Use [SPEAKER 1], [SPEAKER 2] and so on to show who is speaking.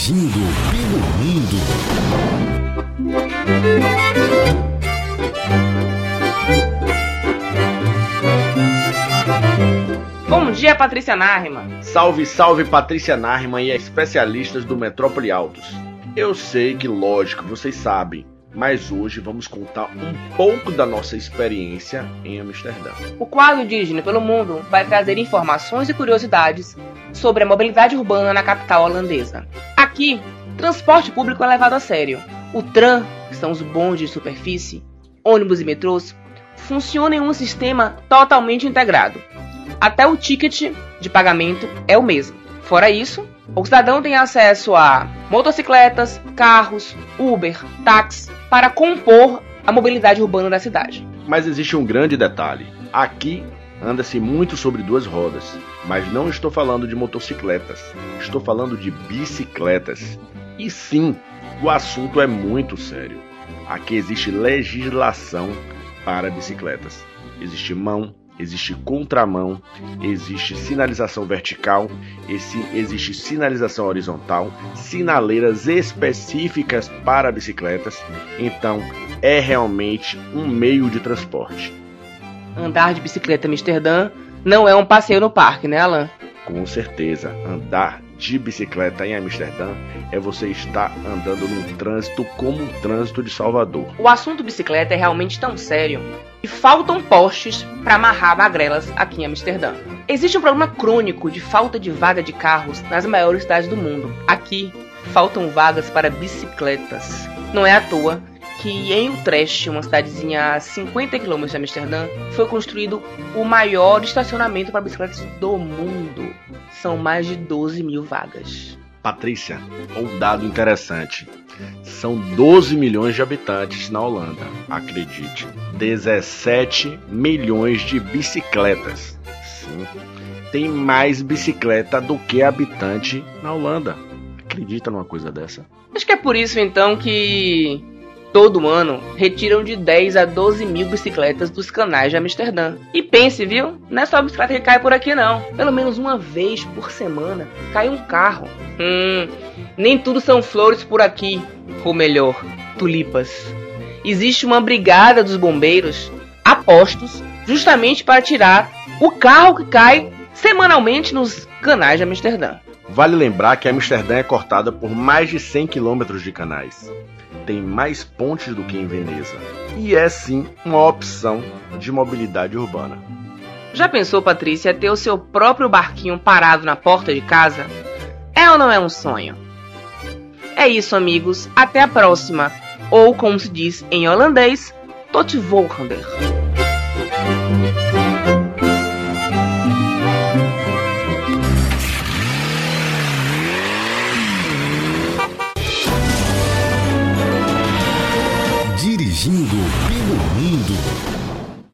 [SPEAKER 1] viajando pelo mundo. Bom dia, Patrícia Narriman.
[SPEAKER 2] Salve, salve, Patrícia Narriman e especialistas do Metrópole Altos. Eu sei que, lógico, vocês sabem, mas hoje vamos contar um pouco da nossa experiência em Amsterdã.
[SPEAKER 1] O quadro Indígena pelo Mundo vai trazer informações e curiosidades sobre a mobilidade urbana na capital holandesa. Aqui, transporte público é levado a sério. O tram, que são os bondes de superfície, ônibus e metrôs, funciona em um sistema totalmente integrado. Até o ticket de pagamento é o mesmo. Fora isso, o cidadão tem acesso a motocicletas, carros, Uber, táxi, para compor a mobilidade urbana da cidade.
[SPEAKER 2] Mas existe um grande detalhe. Aqui anda-se muito sobre duas rodas, mas não estou falando de motocicletas, estou falando de bicicletas. E sim, o assunto é muito sério. Aqui existe legislação para bicicletas. Existe mão, existe contramão, existe sinalização vertical, existe sinalização horizontal, sinaleiras específicas para bicicletas. Então, é realmente um meio de transporte.
[SPEAKER 1] Andar de bicicleta em Amsterdã não é um passeio no parque, né, Alan?
[SPEAKER 2] Com certeza, andar de bicicleta em Amsterdã é você estar andando num trânsito como um trânsito de Salvador.
[SPEAKER 1] O assunto bicicleta é realmente tão sério que faltam postes para amarrar magrelas aqui em Amsterdã. Existe um problema crônico de falta de vaga de carros nas maiores cidades do mundo. Aqui faltam vagas para bicicletas. Não é à toa que em Utrecht, uma cidadezinha a 50 km de Amsterdã, foi construído o maior estacionamento para bicicletas do mundo. São mais de 12 mil vagas.
[SPEAKER 2] Patrícia, um dado interessante. São 12 milhões de habitantes na Holanda, acredite. 17 milhões de bicicletas. Sim, tem mais bicicleta do que habitante na Holanda. Acredita numa coisa dessa?
[SPEAKER 1] Acho que é por isso então que todo ano retiram de 10 a 12 mil bicicletas dos canais de Amsterdã. E pense, viu? Não é só bicicleta que cai por aqui, não. Pelo menos uma vez por semana cai um carro. Hum, nem tudo são flores por aqui, ou melhor, tulipas. Existe uma brigada dos bombeiros a postos justamente para tirar o carro que cai semanalmente nos canais de Amsterdã.
[SPEAKER 2] Vale lembrar que Amsterdã é cortada por mais de 100 quilômetros de canais tem mais pontes do que em Veneza e é sim uma opção de mobilidade urbana.
[SPEAKER 1] Já pensou, Patrícia, ter o seu próprio barquinho parado na porta de casa? É ou não é um sonho? É isso, amigos. Até a próxima. Ou, como se diz em holandês, tot volgende.
[SPEAKER 3] atingindo pelo mundo.